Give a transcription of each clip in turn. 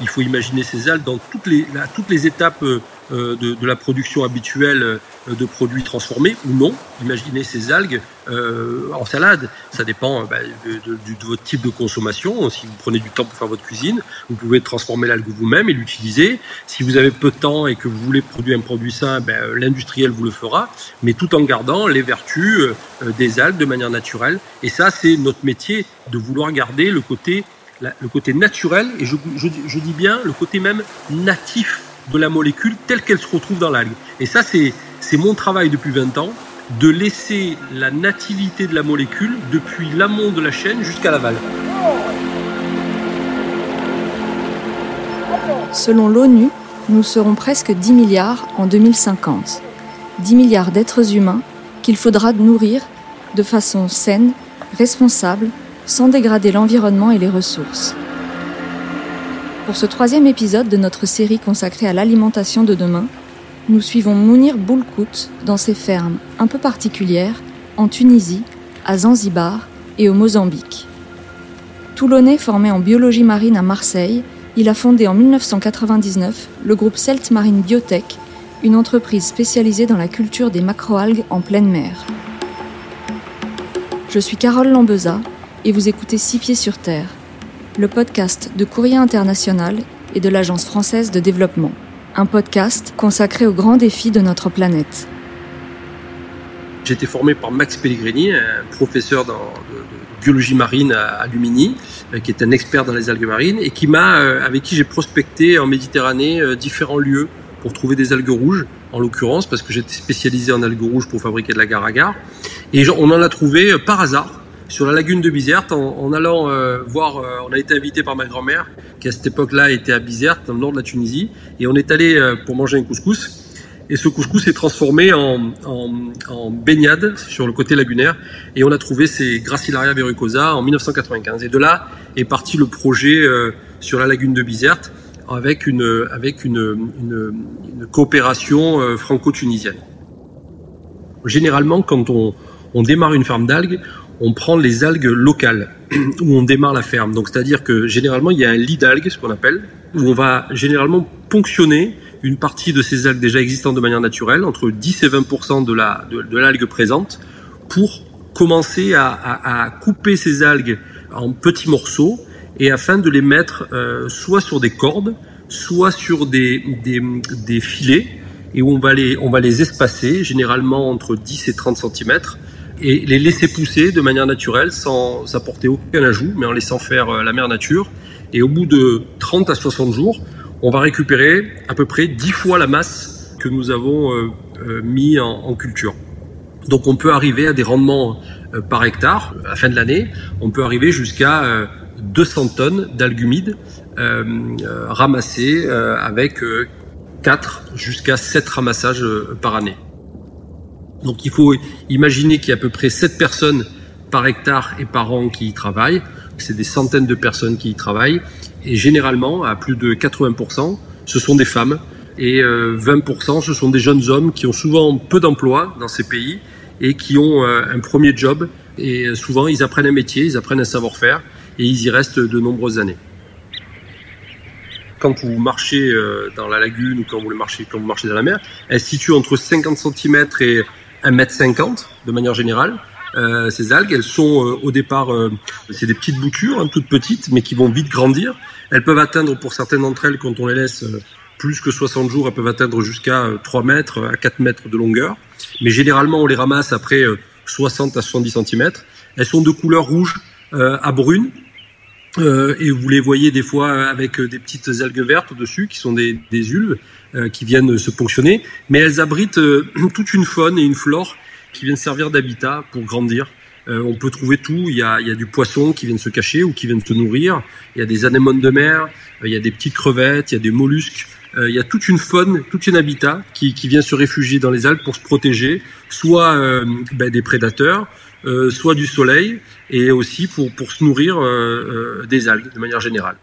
il faut imaginer ces algues dans toutes les, toutes les étapes euh, euh, de, de, la production habituelle euh, de produits transformés ou non. Imaginez ces algues euh, en salade. Ça dépend bah, de, de, votre type de consommation. Si vous prenez du temps pour faire votre cuisine, vous pouvez transformer l'algue vous-même et l'utiliser. Si vous avez peu de temps et que vous voulez produire un produit sain, ben, l'industriel vous le fera, mais tout en gardant les vertus des algues de manière naturelle. Et ça, c'est notre métier de vouloir garder le côté, le côté naturel et je, je, dis bien le côté même natif de la molécule telle qu'elle se retrouve dans l'algue. Et ça, c'est mon travail depuis 20 ans, de laisser la nativité de la molécule depuis l'amont de la chaîne jusqu'à l'aval. Selon l'ONU, nous serons presque 10 milliards en 2050. 10 milliards d'êtres humains qu'il faudra nourrir de façon saine, responsable, sans dégrader l'environnement et les ressources. Pour ce troisième épisode de notre série consacrée à l'alimentation de demain, nous suivons Mounir Boulkout dans ses fermes un peu particulières en Tunisie, à Zanzibar et au Mozambique. Toulonnais formé en biologie marine à Marseille, il a fondé en 1999 le groupe Celt Marine Biotech, une entreprise spécialisée dans la culture des macroalgues en pleine mer. Je suis Carole Lambeza et vous écoutez Six Pieds sur Terre, le podcast de Courrier International et de l'Agence française de développement, un podcast consacré aux grands défis de notre planète. J'ai été formé par Max Pellegrini, un professeur de, biologie marine à, Lumini, euh, qui est un expert dans les algues marines et qui m'a, euh, avec qui j'ai prospecté en Méditerranée euh, différents lieux pour trouver des algues rouges, en l'occurrence, parce que j'étais spécialisé en algues rouges pour fabriquer de la agar-agar. Et on en a trouvé par hasard sur la lagune de Bizerte en, allant euh, voir. Euh, on a été invité par ma grand-mère qui à cette époque-là était à Bizerte, dans le nord de la Tunisie, et on est allé euh, pour manger un couscous. Et ce couscous s'est transformé en, en, en, baignade sur le côté lagunaire, et on a trouvé ces Gracilaria verrucosa en 1995. Et de là est parti le projet sur la lagune de Bizerte avec une avec une, une, une coopération franco-tunisienne. Généralement, quand on, on démarre une ferme d'algues, on prend les algues locales où on démarre la ferme. Donc c'est-à-dire que généralement il y a un lit d'algues, ce qu'on appelle, où on va généralement ponctionner une partie de ces algues déjà existantes de manière naturelle, entre 10 et 20 de la de, l'algue présente, pour commencer à, couper ces algues en petits morceaux et afin de les mettre euh, soit sur des cordes, soit sur des, des, des filets et où on va les on va les espacer généralement entre 10 et 30 cm et les laisser pousser de manière naturelle sans apporter aucun ajout, mais en laissant faire euh, la mère nature. Et au bout de 30 à 60 jours, on va récupérer à peu près 10 fois la masse que nous avons euh, euh, mis en, culture. Donc on peut arriver à des rendements par hectare à la fin de l'année. On peut arriver jusqu'à 200 tonnes d'algues humides ramassées avec 4 jusqu'à 7 ramassages par année. Donc il faut imaginer qu'il y a à peu près 7 personnes par hectare et par an qui y travaillent. C'est des centaines de personnes qui y travaillent. Et généralement, à plus de 80%, ce sont des femmes. Et 20%, euh, ce sont des jeunes hommes qui ont souvent peu d'emploi dans ces pays et qui ont euh, un premier job. Et souvent, ils apprennent un métier, ils apprennent un savoir-faire et ils y restent de nombreuses années quand vous marchez euh, dans la lagune ou quand vous marchez, quand vous marchez dans la mer, elle se situe entre 50 cm et 1m50 de manière générale. Euh, ces algues, elles sont euh, au départ, euh, c'est des petites boutures, hein, toutes petites, mais qui vont vite grandir. Elles peuvent atteindre, pour certaines d'entre elles, quand on les laisse plus que 60 jours, elles peuvent atteindre jusqu'à 3 mètres à 4 mètres de longueur. Mais généralement, on les ramasse après 60 à 70 cm. Elles sont de couleur rouge à brune. Et vous les voyez des fois avec des petites algues vertes dessus, qui sont des, des ulves. Euh, qui viennent se ponctionner, mais elles abritent euh, toute une faune et une flore qui viennent servir d'habitat pour grandir. Euh, on peut trouver tout. Il y, a, il y a du poisson qui viennent se cacher ou qui viennent se nourrir. Il y a des anémones de mer. il y a des petites crevettes. Il y a des mollusques. il y a toute une faune, tout un habitat qui, qui vient se réfugier dans les algues pour se protéger, soit ben, des prédateurs, soit du soleil, et aussi pour, pour se nourrir des algues de manière générale.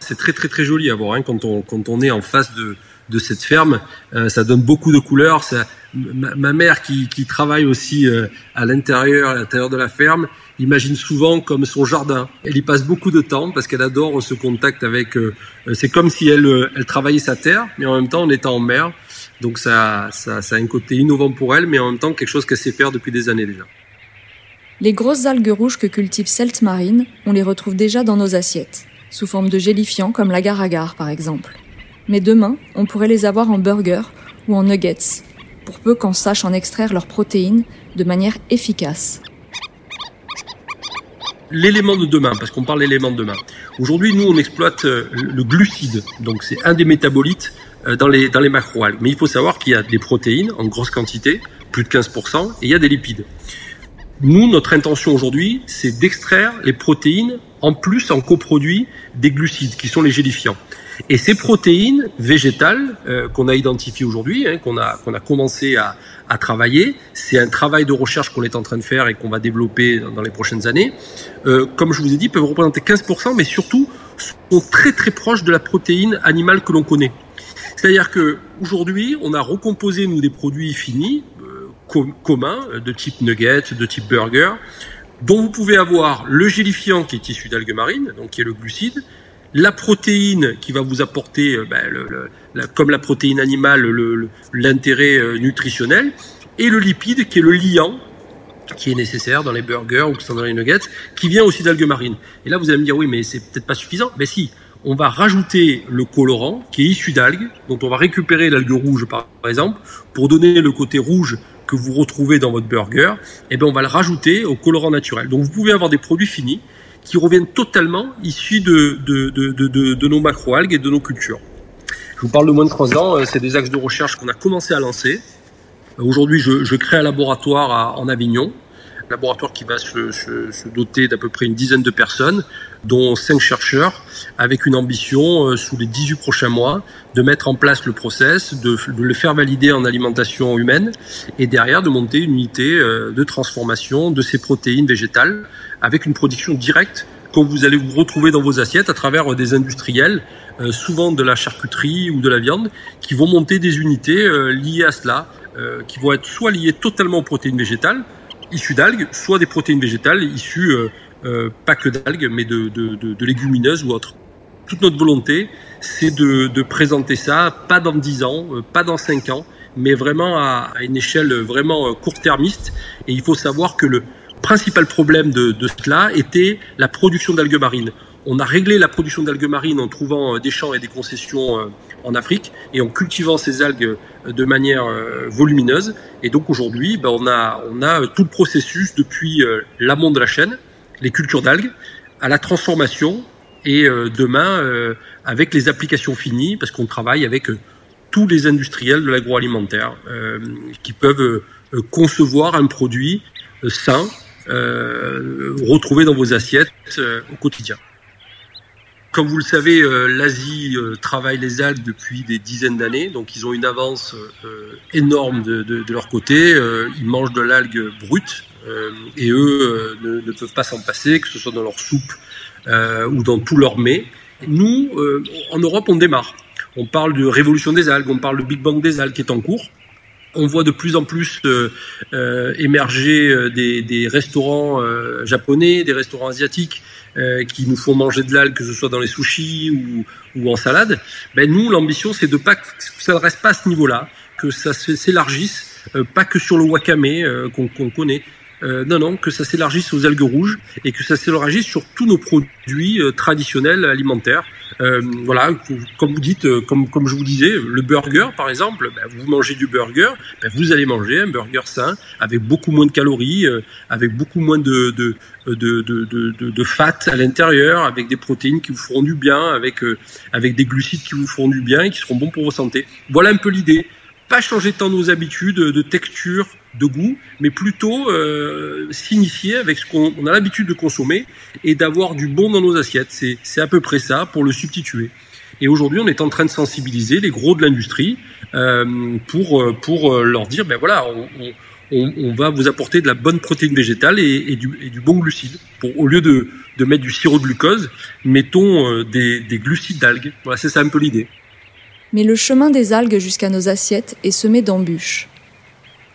C'est très très très joli à voir hein, quand, on, quand on est en face de, de cette ferme. ça donne beaucoup de couleurs. Ça, ma, mère qui, qui, travaille aussi à l'intérieur, à l'intérieur de la ferme, imagine souvent comme son jardin. Elle y passe beaucoup de temps parce qu'elle adore ce contact avec. c'est comme si elle, elle travaillait sa terre, mais en même temps en étant en mer. Donc ça, ça, ça a un côté innovant pour elle, mais en même temps quelque chose qu'elle sait faire depuis des années déjà. Les grosses algues rouges que cultive Celt Marine, on les retrouve déjà dans nos assiettes, sous forme de gélifiants comme l'agar-agar par exemple. Mais demain, on pourrait les avoir en burger ou en nuggets, pour peu qu'on sache en extraire leurs protéines de manière efficace. L'élément de demain, parce qu'on parle d'élément de demain. Aujourd'hui, nous, on exploite euh, le glucide, donc c'est un des métabolites euh, dans les, dans les macroalgues. Mais il faut savoir qu'il y a des protéines en grosse quantité, plus de 15%, et il y a des lipides. Nous, notre intention aujourd'hui, c'est d'extraire les protéines en plus en coproduit des glucides, qui sont les gélifiants. Et ces protéines végétales euh, qu'on a identifiées aujourd'hui, hein, qu'on a, qu'on a commencé à, à travailler, c'est un travail de recherche qu'on est en train de faire et qu'on va développer dans, les prochaines années. Euh, comme je vous ai dit, peuvent représenter 15%, mais surtout sont très très proches de la protéine animale que l'on connaît. C'est-à-dire que aujourd'hui, on a recomposé nous des produits finis commun de type nugget, de type burger, dont vous pouvez avoir le gélifiant qui est issu d'algues marines, donc qui est le glucide, la protéine qui va vous apporter, euh, ben, le, comme la protéine animale, l'intérêt euh, nutritionnel, et le lipide qui est le liant qui est nécessaire dans les burgers ou dans les nuggets, qui vient aussi d'algues marines. Et là, vous allez me dire, oui, mais c'est peut-être pas suffisant. Mais si, on va rajouter le colorant qui est issu d'algues, dont on va récupérer l'algue rouge par exemple, pour donner le côté rouge que vous retrouvez dans votre burger, eh bien on va le rajouter au colorant naturel. Donc vous pouvez avoir des produits finis qui reviennent totalement issus de, de, de, de, de nos macroalgues et de nos cultures. Je vous parle de moins de 3 ans, euh, c'est des axes de recherche qu'on a commencé à lancer. Aujourd'hui, je, je crée un laboratoire en Avignon laboratoire qui va se, doter d'à peu près une dizaine de personnes, dont cinq chercheurs, avec une ambition, euh, sous les 18 prochains mois, de mettre en place le process, de, le faire valider en alimentation humaine, et derrière de monter une unité euh, de transformation de ces protéines végétales, avec une production directe comme vous allez vous retrouver dans vos assiettes à travers euh, des industriels, souvent de la charcuterie ou de la viande, qui vont monter des unités liées à cela, qui vont être soit liées totalement aux protéines végétales, issus d'algues, soit des protéines végétales issues euh, euh, pas que d'algues, mais de, légumineuses ou autres. Toute notre volonté, c'est de, présenter ça, pas dans 10 ans, euh, pas dans 5 ans, mais vraiment à, à une échelle vraiment court-termiste. Et il faut savoir que le principal problème de cela était la production d'algues marines. On a réglé la production d'algues marines en trouvant des champs et des concessions en Afrique et en cultivant ces algues de manière euh, volumineuse. Et donc aujourd'hui, ben, on, a, tout le processus depuis euh, l'amont de la chaîne, les cultures d'algues, à la transformation et euh, demain avec les applications finies, parce qu'on travaille avec tous les industriels de l'agroalimentaire qui peuvent concevoir un produit sain, retrouvé dans vos assiettes au quotidien. Comme vous le savez, euh, l'Asie euh, travaille les algues depuis des dizaines d'années, donc ils ont une avance euh, énorme de, leur côté. ils mangent de l'algue brute et eux ne, peuvent pas s'en passer, que ce soit dans leur soupe ou dans tous leurs mets. Nous, en Europe, on démarre. On parle de révolution des algues, on parle de Big Bang des algues qui est en cours. On voit de plus en plus émerger des restaurants japonais, des restaurants asiatiques euh, qui nous font manger de l'algue, que ce soit dans les sushis ou, ou en salade, ben nous, l'ambition, c'est de pas que ça ne reste pas à ce niveau-là, que ça s'élargisse, euh, pas que sur le wakame euh, qu'on connaît, euh, non, non, que ça s'élargisse aux algues rouges et que ça s'élargisse sur tous nos produits euh, traditionnels alimentaires. Euh, voilà, comme vous dites, comme, comme je vous disais, le burger, par exemple, ben, vous mangez du burger, ben, vous allez manger un burger sain avec beaucoup moins de calories, avec beaucoup moins de, de, de, de, de, de fat à l'intérieur, avec des protéines qui vous feront du bien, avec, avec des glucides qui vous feront du bien et qui seront bons pour votre santé. Voilà un peu l'idée pas changer tant nos habitudes de texture, de goût, mais plutôt euh, s'initier avec ce qu'on a l'habitude de consommer et d'avoir du bon dans nos assiettes. C'est à peu près ça pour le substituer. Et aujourd'hui, on est en train de sensibiliser les gros de l'industrie euh, pour euh, pour euh, leur dire, ben voilà, on, on, on, va vous apporter de la bonne protéine végétale et, et, du, et du, bon glucide. Pour, au lieu de, de mettre du sirop de glucose, mettons euh, des, des glucides d'algues. Voilà, c'est ça un peu l'idée. Mais le chemin des algues jusqu'à nos assiettes est semé d'embûches.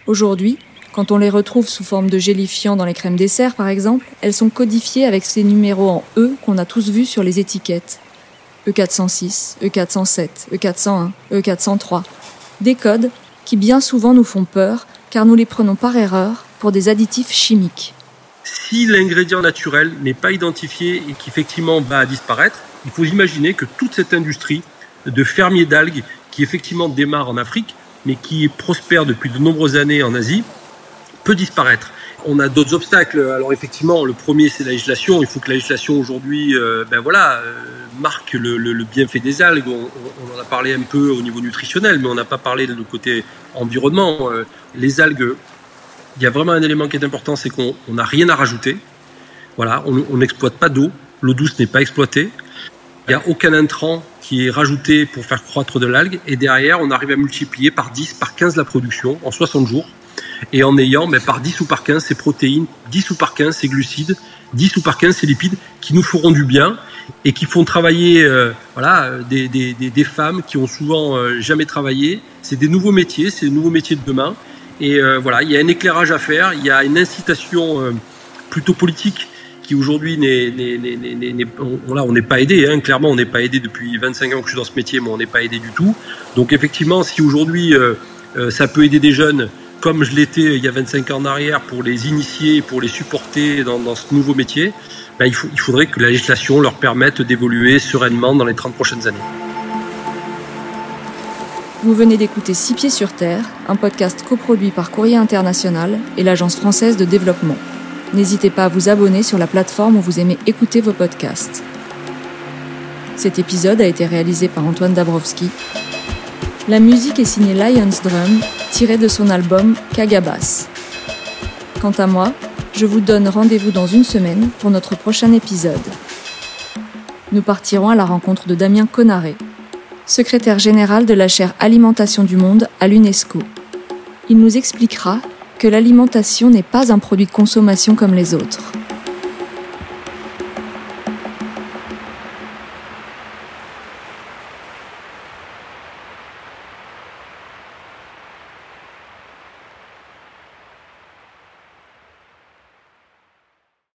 Aujourd'hui, quand on les retrouve sous forme de gélifiants dans les crèmes dessert par exemple, elles sont codifiées avec ces numéros en E qu'on a tous vus sur les étiquettes. E406, E407, E401, E403. Des codes qui bien souvent nous font peur car nous les prenons par erreur pour des additifs chimiques. Si l'ingrédient naturel n'est pas identifié et qu'effectivement va disparaître, il faut imaginer que toute cette industrie de fermiers d'algues qui effectivement démarre en Afrique, mais qui prospère depuis de nombreuses années en Asie, peut disparaître. On a d'autres obstacles. Alors effectivement, le premier c'est la législation. Il faut que la législation aujourd'hui, euh, ben voilà, euh, marque le, bienfait des algues. On, en a parlé un peu au niveau nutritionnel, mais on n'a pas parlé de côté environnement. Euh, les algues, il y a vraiment un élément qui est important, c'est qu'on n'a rien à rajouter. Voilà, on n'exploite pas d'eau. L'eau douce n'est pas exploitée. Il n'y a aucun intrant qui est rajouté pour faire croître de l'algue. Et derrière, on arrive à multiplier par 10, par 15 la production en 60 jours et en ayant mais par 10 ou par 15 ces protéines, 10 ou par 15 ces glucides, 10 ou par 15 ces lipides qui nous feront du bien et qui font travailler euh, voilà, des, des, des, femmes qui ont souvent euh, jamais travaillé. C'est des nouveaux métiers, c'est des nouveaux métiers de demain. Et euh, voilà, il y a un éclairage à faire, il y a une incitation plutôt politique qui aujourd'hui n'est, on n'est pas aidé. Hein. Clairement, on n'est pas aidé depuis 25 ans que je suis dans ce métier, mais on n'est pas aidé du tout. Donc effectivement, si aujourd'hui ça peut aider des jeunes comme je l'étais il y a 25 ans en arrière pour les initier, pour les supporter dans, ce nouveau métier, ben, il, il faudrait que la législation leur permette d'évoluer sereinement dans les 30 prochaines années. Vous venez d'écouter Six Pieds sur Terre, un podcast coproduit par Courrier International et l'Agence française de développement. N'hésitez pas à vous abonner sur la plateforme où vous aimez écouter vos podcasts. Cet épisode a été réalisé par Antoine Dabrowski. La musique est signée Lions Drum tiré de son album Kagabas. Quant à moi, je vous donne rendez-vous dans une semaine pour notre prochain épisode. Nous partirons à la rencontre de Damien Conaré, secrétaire général de la chaire Alimentation du Monde à l'UNESCO. Il nous expliquera que l'alimentation n'est pas un produit de consommation comme les autres.